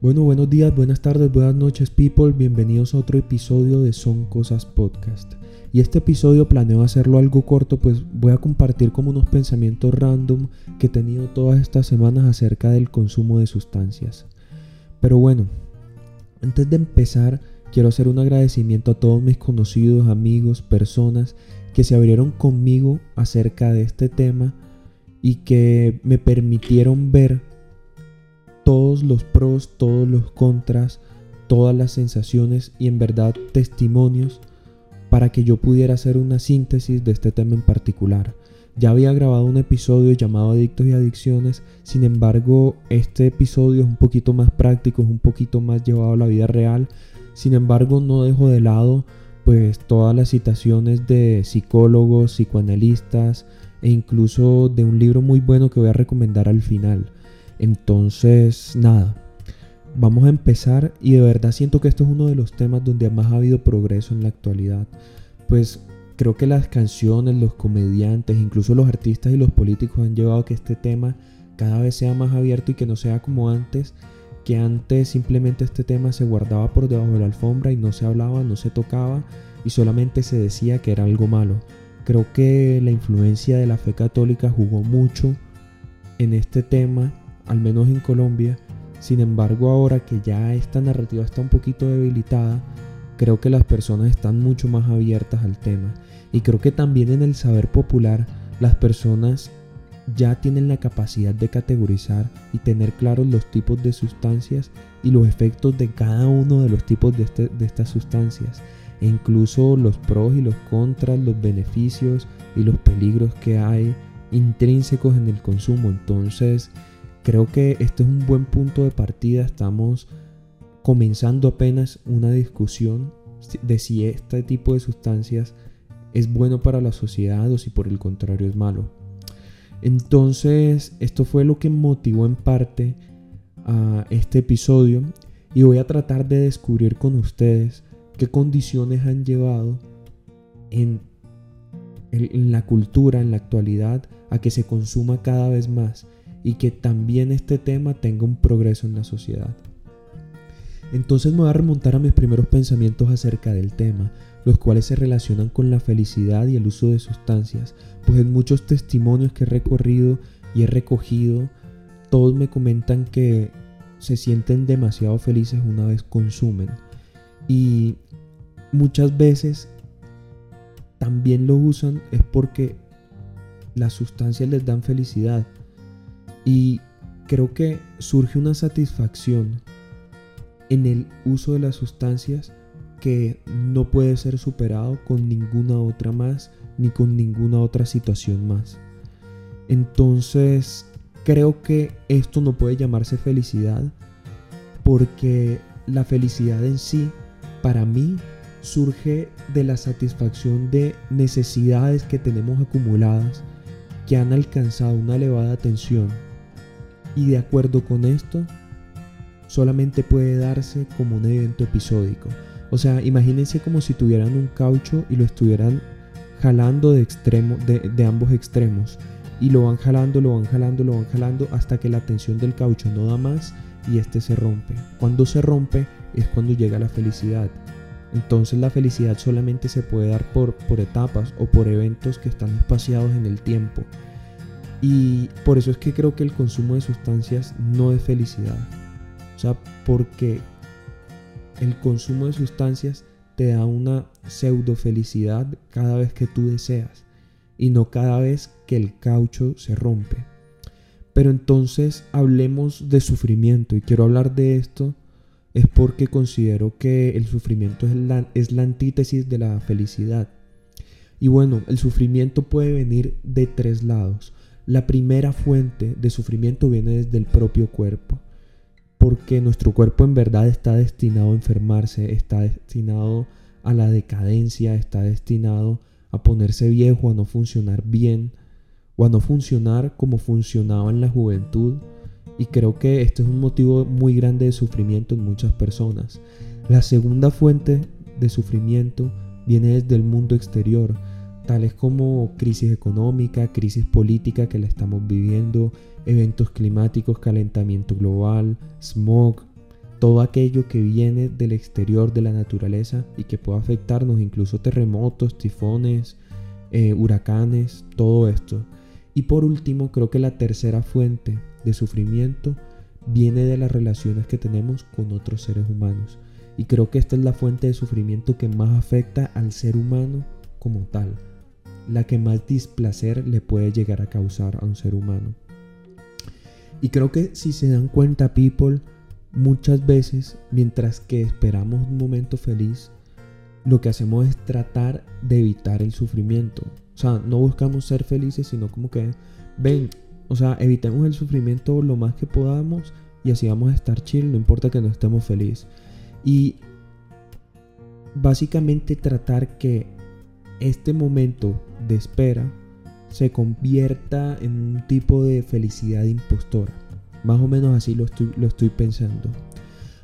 Bueno, buenos días, buenas tardes, buenas noches, people. Bienvenidos a otro episodio de Son Cosas Podcast. Y este episodio planeo hacerlo algo corto, pues voy a compartir como unos pensamientos random que he tenido todas estas semanas acerca del consumo de sustancias. Pero bueno, antes de empezar, quiero hacer un agradecimiento a todos mis conocidos, amigos, personas que se abrieron conmigo acerca de este tema y que me permitieron ver todos los pros, todos los contras, todas las sensaciones y en verdad testimonios para que yo pudiera hacer una síntesis de este tema en particular. Ya había grabado un episodio llamado Adictos y Adicciones, sin embargo este episodio es un poquito más práctico, es un poquito más llevado a la vida real, sin embargo no dejo de lado pues todas las citaciones de psicólogos, psicoanalistas e incluso de un libro muy bueno que voy a recomendar al final. Entonces, nada, vamos a empezar y de verdad siento que esto es uno de los temas donde más ha habido progreso en la actualidad. Pues creo que las canciones, los comediantes, incluso los artistas y los políticos han llevado a que este tema cada vez sea más abierto y que no sea como antes, que antes simplemente este tema se guardaba por debajo de la alfombra y no se hablaba, no se tocaba y solamente se decía que era algo malo. Creo que la influencia de la fe católica jugó mucho en este tema al menos en Colombia. Sin embargo, ahora que ya esta narrativa está un poquito debilitada, creo que las personas están mucho más abiertas al tema. Y creo que también en el saber popular las personas ya tienen la capacidad de categorizar y tener claros los tipos de sustancias y los efectos de cada uno de los tipos de, este, estas sustancias. E incluso los pros y los contras, los beneficios y los peligros que hay intrínsecos en el consumo. Entonces, Creo que este es un buen punto de partida. Estamos comenzando apenas una discusión de si este tipo de sustancias es bueno para la sociedad o si por el contrario es malo. Entonces, esto fue lo que motivó en parte a este episodio y voy a tratar de descubrir con ustedes qué condiciones han llevado en, en la cultura, en la actualidad, a que se consuma cada vez más y que también este tema tenga un progreso en la sociedad. Entonces me voy a remontar a mis primeros pensamientos acerca del tema, los cuales se relacionan con la felicidad y el uso de sustancias, pues en muchos testimonios que he recorrido y he recogido, todos me comentan que se sienten demasiado felices una vez consumen. Y muchas veces también lo usan es porque las sustancias les dan felicidad, y creo que surge una satisfacción en el uso de las sustancias que no puede ser superado con ninguna otra más ni con ninguna otra situación más. Entonces, creo que esto no puede llamarse felicidad porque la felicidad en sí, para mí, surge de la satisfacción de necesidades que tenemos acumuladas que han alcanzado una elevada tensión y de acuerdo con esto, solamente puede darse como un evento episódico. O sea, imagínense como si tuvieran un caucho y lo estuvieran jalando de, extremo, de, ambos extremos. Y lo van jalando, lo van jalando, lo van jalando hasta que la tensión del caucho no da más y este se rompe. Cuando se rompe es cuando llega la felicidad. Entonces la felicidad solamente se puede dar por, por etapas o por eventos que están espaciados en el tiempo. Y por eso es que creo que el consumo de sustancias no es felicidad. O sea, porque el consumo de sustancias te da una pseudo felicidad cada vez que tú deseas y no cada vez que el caucho se rompe. Pero entonces hablemos de sufrimiento y quiero hablar de esto es porque considero que el sufrimiento es la, es la antítesis de la felicidad. Y bueno, el sufrimiento puede venir de tres lados. La primera fuente de sufrimiento viene desde el propio cuerpo, porque nuestro cuerpo en verdad está destinado a enfermarse, está destinado a la decadencia, está destinado a ponerse viejo, a no funcionar bien o a no funcionar como funcionaba en la juventud. Y creo que este es un motivo muy grande de sufrimiento en muchas personas. La segunda fuente de sufrimiento viene desde el mundo exterior, tales como crisis económica, crisis política que la estamos viviendo, eventos climáticos, calentamiento global, smog, todo aquello que viene del exterior de la naturaleza y que puede afectarnos, incluso terremotos, tifones, eh, huracanes, todo esto. Y por último, creo que la tercera fuente de sufrimiento viene de las relaciones que tenemos con otros seres humanos. Y creo que esta es la fuente de sufrimiento que más afecta al ser humano como tal, la que más displacer le puede llegar a causar a un ser humano. Y creo que si se dan cuenta, people, muchas veces, mientras que esperamos un momento feliz, lo que hacemos es tratar de evitar el sufrimiento. O sea, no buscamos ser felices, sino como que, ven, o sea, evitemos el sufrimiento lo más que podamos y así vamos a estar chill, no importa que no estemos felices. Y básicamente tratar que este momento de espera se convierta en un tipo de felicidad impostora. Más o menos así lo estoy, lo estoy pensando.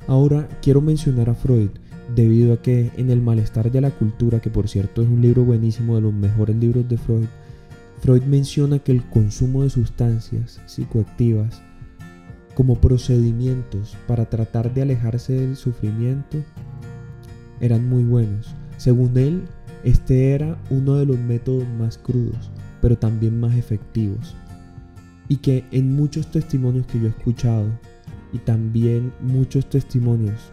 Ahora quiero mencionar a Freud, debido a que en El malestar de la cultura, que por cierto es un libro buenísimo de los mejores libros de Freud, Freud menciona que el consumo de sustancias psicoactivas como procedimientos para tratar de alejarse del sufrimiento eran muy buenos. Según él, este era uno de los métodos más crudos, pero también más efectivos. Y que en muchos testimonios que yo he escuchado, y también muchos testimonios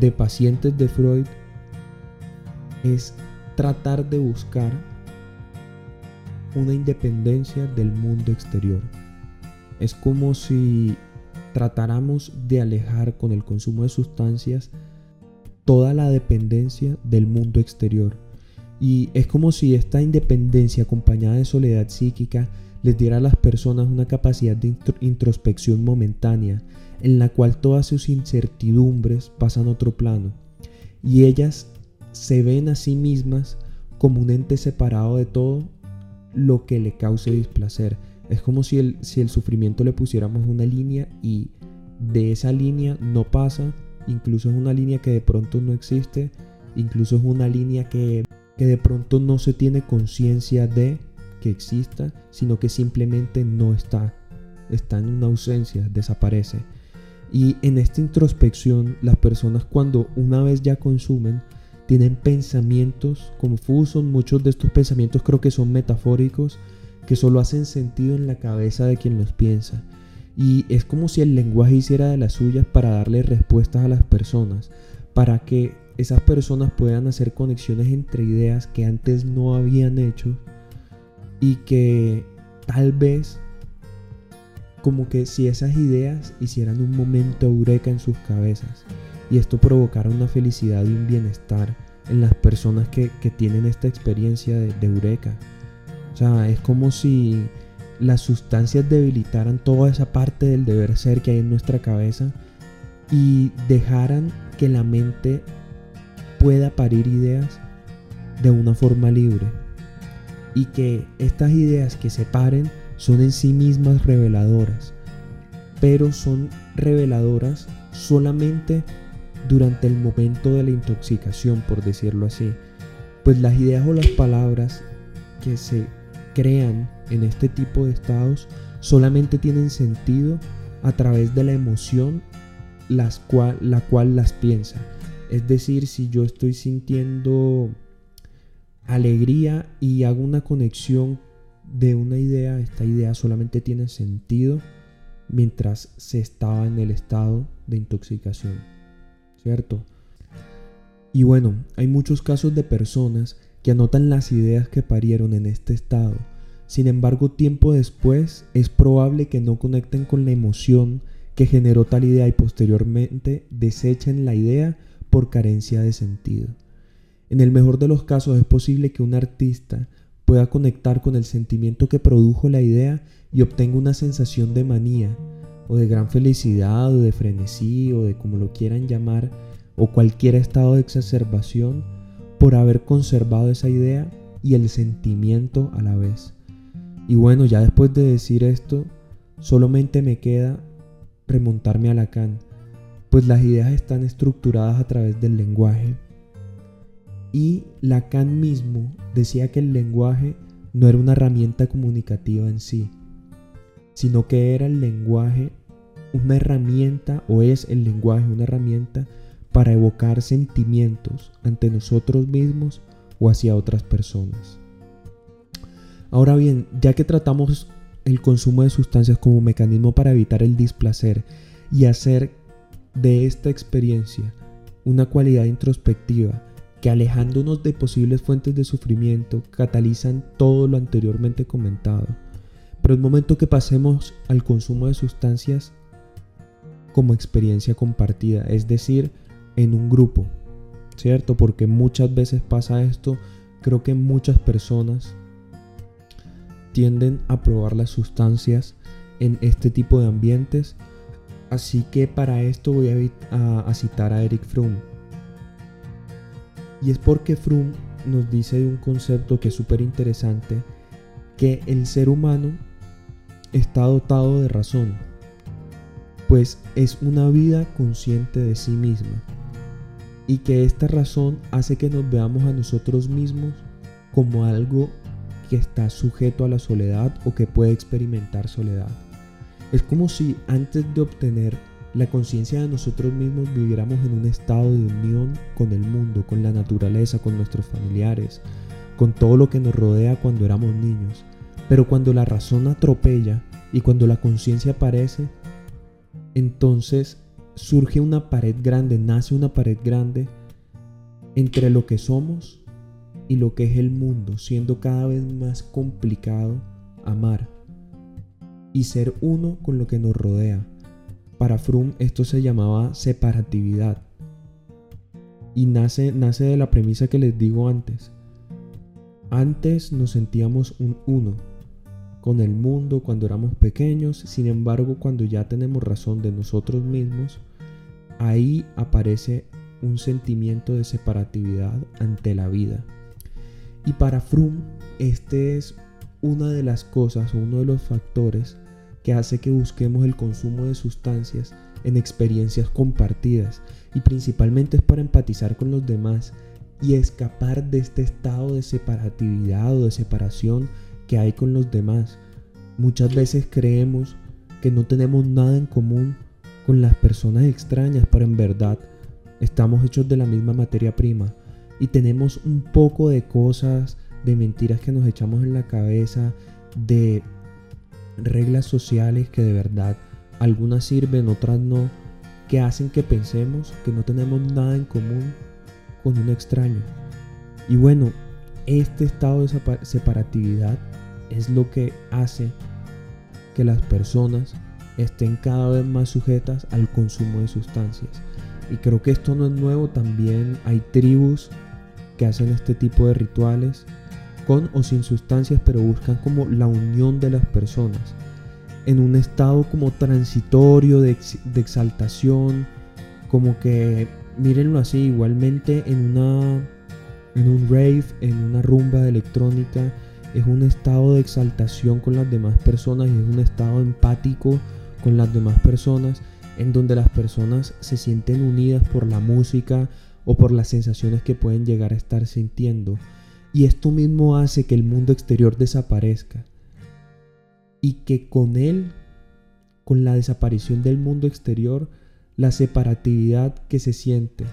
de pacientes de Freud, es tratar de buscar una independencia del mundo exterior. Es como si tratáramos de alejar con el consumo de sustancias toda la dependencia del mundo exterior. Y es como si esta independencia acompañada de soledad psíquica les diera a las personas una capacidad de introspección momentánea en la cual todas sus incertidumbres pasan a otro plano y ellas se ven a sí mismas como un ente separado de todo lo que le cause displacer. Es como si el, si el sufrimiento le pusiéramos una línea y de esa línea no pasa, incluso es una línea que de pronto no existe, incluso es una línea que, que de pronto no se tiene conciencia de que exista, sino que simplemente no está, está en una ausencia, desaparece. Y en esta introspección, las personas cuando una vez ya consumen, tienen pensamientos confusos, muchos de estos pensamientos creo que son metafóricos, que solo hacen sentido en la cabeza de quien los piensa. Y es como si el lenguaje hiciera de las suyas para darle respuestas a las personas, para que esas personas puedan hacer conexiones entre ideas que antes no habían hecho y que tal vez como que si esas ideas hicieran un momento eureka en sus cabezas y esto provocara una felicidad y un bienestar en las personas que, tienen esta experiencia de, de eureka. O sea, es como si las sustancias debilitaran toda esa parte del deber ser que hay en nuestra cabeza y dejaran que la mente pueda parir ideas de una forma libre y que estas ideas que se paren son en sí mismas reveladoras, pero son reveladoras solamente durante el momento de la intoxicación, por decirlo así. Pues las ideas o las palabras que se crean en este tipo de estados solamente tienen sentido a través de la emoción la cual las piensa. Es decir, si yo estoy sintiendo alegría y hago una conexión de una idea, esta idea solamente tiene sentido mientras se estaba en el estado de intoxicación, ¿cierto? Y bueno, hay muchos casos de personas que anotan las ideas que parieron en este estado. Sin embargo, tiempo después es probable que no conecten con la emoción que generó tal idea y posteriormente desechen la idea por carencia de sentido. En el mejor de los casos es posible que un artista pueda conectar con el sentimiento que produjo la idea y obtenga una sensación de manía, o de gran felicidad, o de frenesí, o de como lo quieran llamar, o cualquier estado de exacerbación por haber conservado esa idea y el sentimiento a la vez. Y bueno, ya después de decir esto, solamente me queda remontarme a Lacan, pues las ideas están estructuradas a través del lenguaje y Lacan mismo decía que el lenguaje no era una herramienta comunicativa en sí, sino que era el lenguaje una herramienta o es el lenguaje una herramienta para evocar sentimientos ante nosotros mismos o hacia otras personas. Ahora bien, ya que tratamos el consumo de sustancias como mecanismo para evitar el displacer y hacer de esta experiencia una cualidad introspectiva que alejándonos de posibles fuentes de sufrimiento catalizan todo lo anteriormente comentado. Pero el momento que pasemos al consumo de sustancias como experiencia compartida, es decir, en un grupo, ¿cierto? Porque muchas veces pasa esto, creo que muchas personas tienden a probar las sustancias en este tipo de ambientes. Así que para esto voy a, citar a Eric Froome. Y es porque Froome nos dice de un concepto que es súper interesante, que el ser humano está dotado de razón, pues es una vida consciente de sí misma, y que esta razón hace que nos veamos a nosotros mismos como algo que está sujeto a la soledad o que puede experimentar soledad. Es como si antes de obtener la conciencia de nosotros mismos viviéramos en un estado de unión con el mundo, con la naturaleza, con nuestros familiares, con todo lo que nos rodea cuando éramos niños. Pero cuando la razón atropella y cuando la conciencia aparece, entonces surge una pared grande, nace una pared grande entre lo que somos y lo que es el mundo, siendo cada vez más complicado amar y ser uno con lo que nos rodea. Para Froome esto se llamaba separatividad y nace, nace de la premisa que les digo antes. Antes nos sentíamos un uno con el mundo cuando éramos pequeños, sin embargo cuando ya tenemos razón de nosotros mismos, ahí aparece un sentimiento de separatividad ante la vida. Y para Froome, este es una de las cosas uno de los factores que hace que busquemos el consumo de sustancias en experiencias compartidas y principalmente es para empatizar con los demás y escapar de este estado de separatividad o de separación que hay con los demás. Muchas veces creemos que no tenemos nada en común con las personas extrañas, pero en verdad estamos hechos de la misma materia prima y tenemos un poco de cosas, de mentiras que nos echamos en la cabeza, de reglas sociales que de verdad algunas sirven, otras no, que hacen que pensemos que no tenemos nada en común con un extraño. Y bueno, este estado de separatividad es lo que hace que las personas estén cada vez más sujetas al consumo de sustancias. Y creo que esto no es nuevo, también hay tribus que hacen este tipo de rituales con o sin sustancias, pero buscan como la unión de las personas en un estado como transitorio de, exaltación, como que mírenlo así, igualmente en una en un rave, en una rumba electrónica, es un estado de exaltación con las demás personas y es un estado empático con las demás personas en donde las personas se sienten unidas por la música, o por las sensaciones que pueden llegar a estar sintiendo. Y esto mismo hace que el mundo exterior desaparezca. Y que con él, con la desaparición del mundo exterior, la separatividad que se siente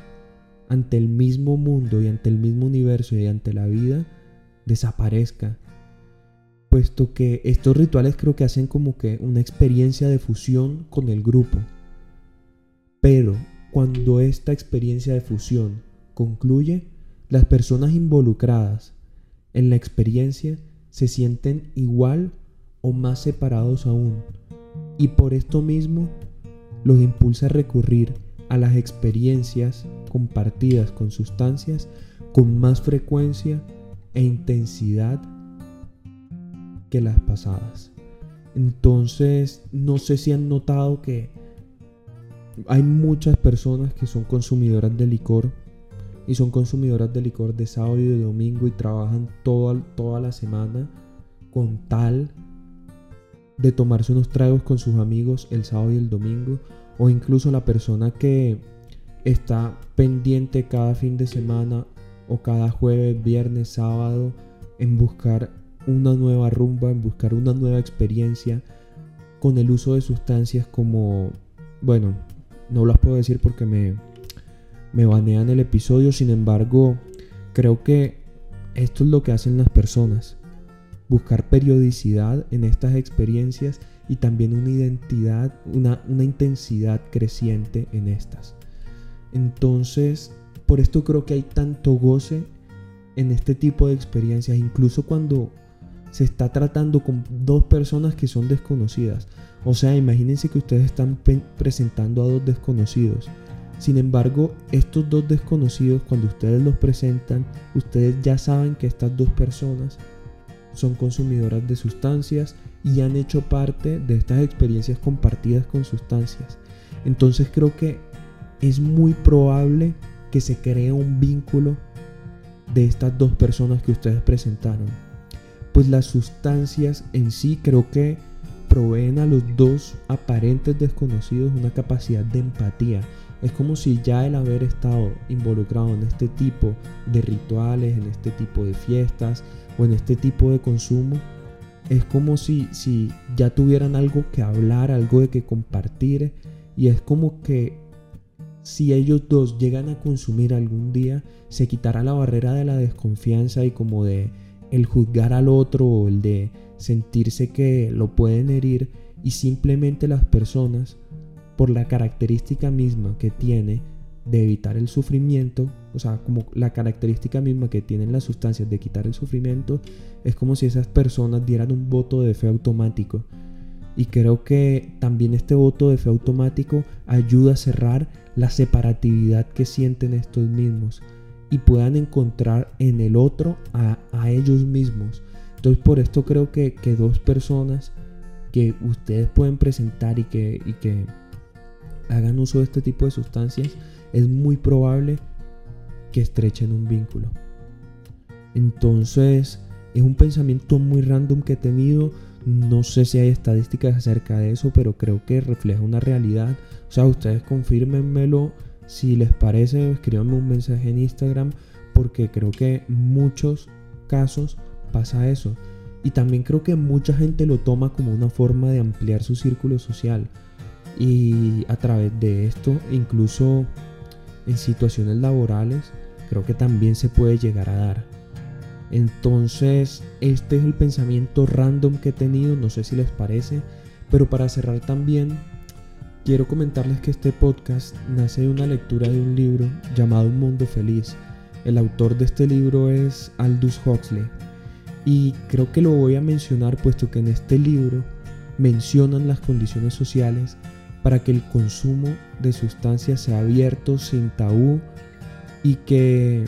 ante el mismo mundo y ante el mismo universo y ante la vida desaparezca. Puesto que estos rituales creo que hacen como que una experiencia de fusión con el grupo. Pero cuando esta experiencia de fusión concluye, las personas involucradas en la experiencia se sienten igual o más separados aún. Y por esto mismo los impulsa a recurrir a las experiencias compartidas con sustancias con más frecuencia e intensidad que las pasadas. Entonces, no sé si han notado que hay muchas personas que son consumidoras de licor y son consumidoras de licor de sábado y de domingo y trabajan toda, toda la semana con tal de tomarse unos tragos con sus amigos el sábado y el domingo o incluso la persona que está pendiente cada fin de semana o cada jueves, viernes, sábado en buscar una nueva rumba, en buscar una nueva experiencia con el uso de sustancias como bueno, no las puedo decir porque me, me banean el episodio, sin embargo, creo que esto es lo que hacen las personas. Buscar periodicidad en estas experiencias y también una identidad, una, intensidad creciente en estas. Entonces, por esto creo que hay tanto goce en este tipo de experiencias, incluso cuando se está tratando con dos personas que son desconocidas. O sea, imagínense que ustedes están presentando a dos desconocidos. Sin embargo, estos dos desconocidos, cuando ustedes los presentan, ustedes ya saben que estas dos personas son consumidoras de sustancias y han hecho parte de estas experiencias compartidas con sustancias. Entonces creo que es muy probable que se cree un vínculo de estas dos personas que ustedes presentaron. Pues las sustancias en sí creo que proveen a los dos aparentes desconocidos una capacidad de empatía. Es como si ya el haber estado involucrado en este tipo de rituales, en este tipo de fiestas o en este tipo de consumo, es como si, si ya tuvieran algo que hablar, algo de que compartir. Y es como que si ellos dos llegan a consumir algún día, se quitará la barrera de la desconfianza y como de el juzgar al otro o el de sentirse que lo pueden herir y simplemente las personas, por la característica misma que tiene de evitar el sufrimiento, o sea, como la característica misma que tienen las sustancias de quitar el sufrimiento, es como si esas personas dieran un voto de fe automático. Y creo que también este voto de fe automático ayuda a cerrar la separatividad que sienten estos mismos y puedan encontrar en el otro a, ellos mismos. Entonces por esto creo que, que, dos personas que ustedes pueden presentar y que, y que hagan uso de este tipo de sustancias, es muy probable que estrechen un vínculo. Entonces, es un pensamiento muy random que he tenido. No sé si hay estadísticas acerca de eso, pero creo que refleja una realidad. O sea, ustedes confírmenmelo si les parece, escríbanme un mensaje en Instagram, porque creo que en muchos casos pasa eso. Y también creo que mucha gente lo toma como una forma de ampliar su círculo social. Y a través de esto, incluso en situaciones laborales, creo que también se puede llegar a dar. Entonces, este es el pensamiento random que he tenido, no sé si les parece, pero para cerrar también, quiero comentarles que este podcast nace de una lectura de un libro llamado Un Mundo Feliz. El autor de este libro es Aldous Huxley. Y creo que lo voy a mencionar puesto que en este libro mencionan las condiciones sociales para que el consumo de sustancias sea abierto, sin tabú y que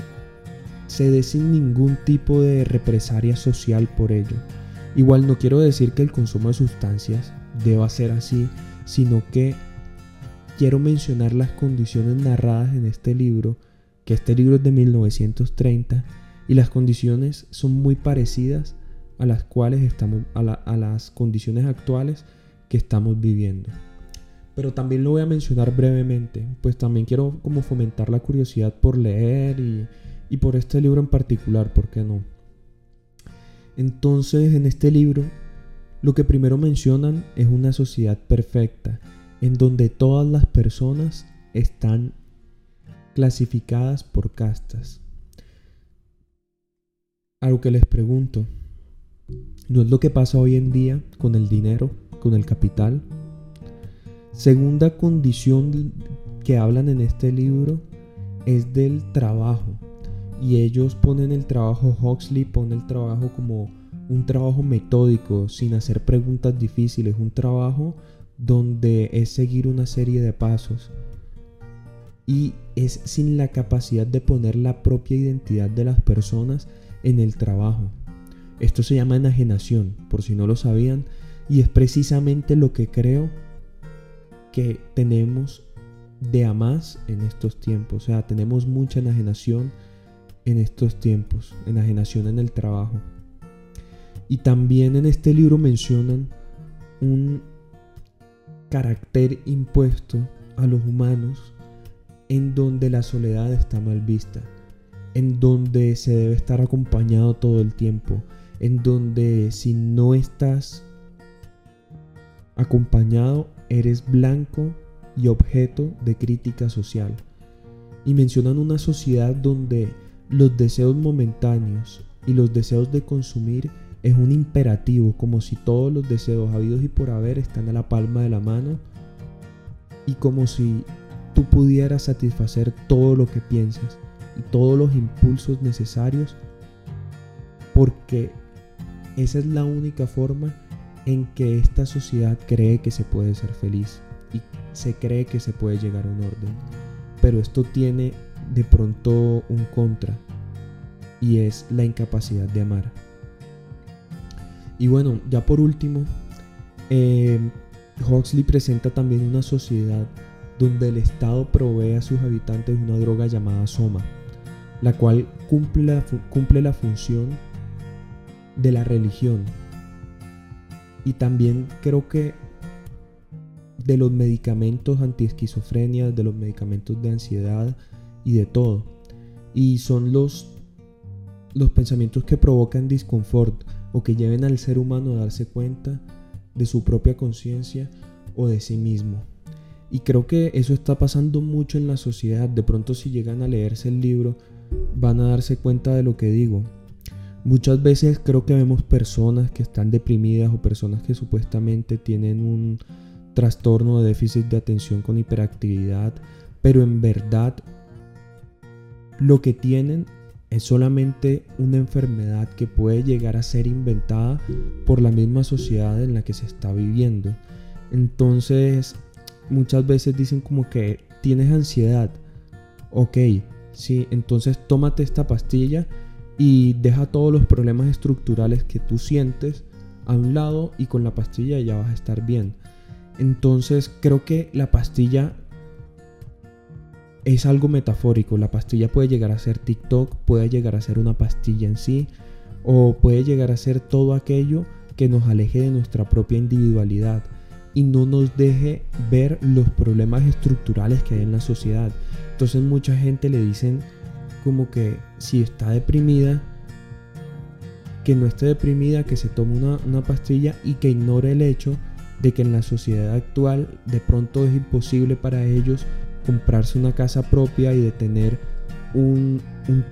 se dé sin ningún tipo de represalia social por ello. Igual no quiero decir que el consumo de sustancias deba ser así, sino que quiero mencionar las condiciones narradas en este libro, que este libro es de 1930 y las condiciones son muy parecidas a las cuales estamos a, a las condiciones actuales que estamos viviendo pero también lo voy a mencionar brevemente, pues también quiero como fomentar la curiosidad por leer y, y por este libro en particular, ¿por qué no? Entonces, en este libro, lo que primero mencionan es una sociedad perfecta, en donde todas las personas están clasificadas por castas. Algo que les pregunto, ¿no es lo que pasa hoy en día con el dinero, con el capital? Segunda condición que hablan en este libro es del trabajo. Y ellos ponen el trabajo, Huxley pone el trabajo como un trabajo metódico, sin hacer preguntas difíciles, un trabajo donde es seguir una serie de pasos. Y es sin la capacidad de poner la propia identidad de las personas en el trabajo. Esto se llama enajenación, por si no lo sabían, y es precisamente lo que creo que tenemos de a más en estos tiempos. O sea, tenemos mucha enajenación en estos tiempos, enajenación en el trabajo. Y también en este libro mencionan un carácter impuesto a los humanos en donde la soledad está mal vista, en donde se debe estar acompañado todo el tiempo, en donde si no estás acompañado eres blanco y objeto de crítica social. Y mencionan una sociedad donde los deseos momentáneos y los deseos de consumir es un imperativo, como si todos los deseos habidos y por haber están a la palma de la mano y como si tú pudieras satisfacer todo lo que piensas y todos los impulsos necesarios porque esa es la única forma en que esta sociedad cree que se puede ser feliz y se cree que se puede llegar a un orden. Pero esto tiene de pronto un contra y es la incapacidad de amar. Y bueno, ya por último, eh, Huxley presenta también una sociedad donde el Estado provee a sus habitantes una droga llamada soma, la cual cumple la, cumple la función de la religión. Y también creo que de los medicamentos antiesquizofrenia, de los medicamentos de ansiedad y de todo. Y son los, los pensamientos que provocan disconfort o que lleven al ser humano a darse cuenta de su propia conciencia o de sí mismo. Y creo que eso está pasando mucho en la sociedad. De pronto si llegan a leerse el libro van a darse cuenta de lo que digo. Muchas veces creo que vemos personas que están deprimidas o personas que supuestamente tienen un trastorno de déficit de atención con hiperactividad, pero en verdad lo que tienen es solamente una enfermedad que puede llegar a ser inventada por la misma sociedad en la que se está viviendo. Entonces, muchas veces dicen como que tienes ansiedad. Ok, sí, entonces tómate esta pastilla y deja todos los problemas estructurales que tú sientes a un lado y con la pastilla ya vas a estar bien. Entonces creo que la pastilla es algo metafórico. La pastilla puede llegar a ser TikTok, puede llegar a ser una pastilla en sí, o puede llegar a ser todo aquello que nos aleje de nuestra propia individualidad y no nos deje ver los problemas estructurales que hay en la sociedad. Entonces mucha gente le dicen como que si está deprimida, que no esté deprimida, que se tome una, una pastilla y que ignore el hecho de que en la sociedad actual de pronto es imposible para ellos comprarse una casa propia y de tener un,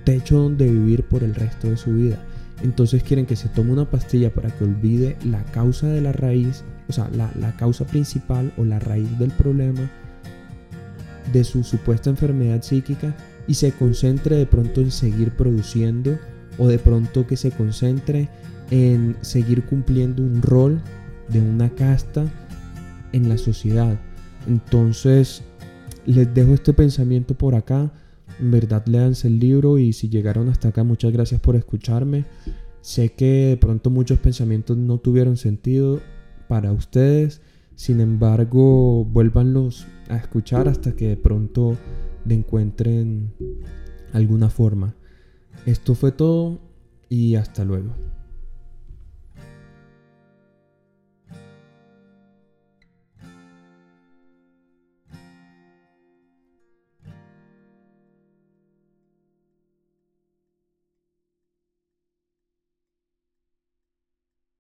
techo donde vivir por el resto de su vida. Entonces quieren que se tome una pastilla para que olvide la causa de la raíz, o sea, la, la causa principal o la raíz del problema de su supuesta enfermedad psíquica y se concentre de pronto en seguir produciendo o de pronto que se concentre en seguir cumpliendo un rol de una casta en la sociedad. Entonces, les dejo este pensamiento por acá. En verdad, leanse el libro y si llegaron hasta acá, muchas gracias por escucharme. Sé que de pronto muchos pensamientos no tuvieron sentido para ustedes. Sin embargo, vuélvanlos a escuchar hasta que de pronto le encuentren alguna forma. Esto fue todo y hasta luego.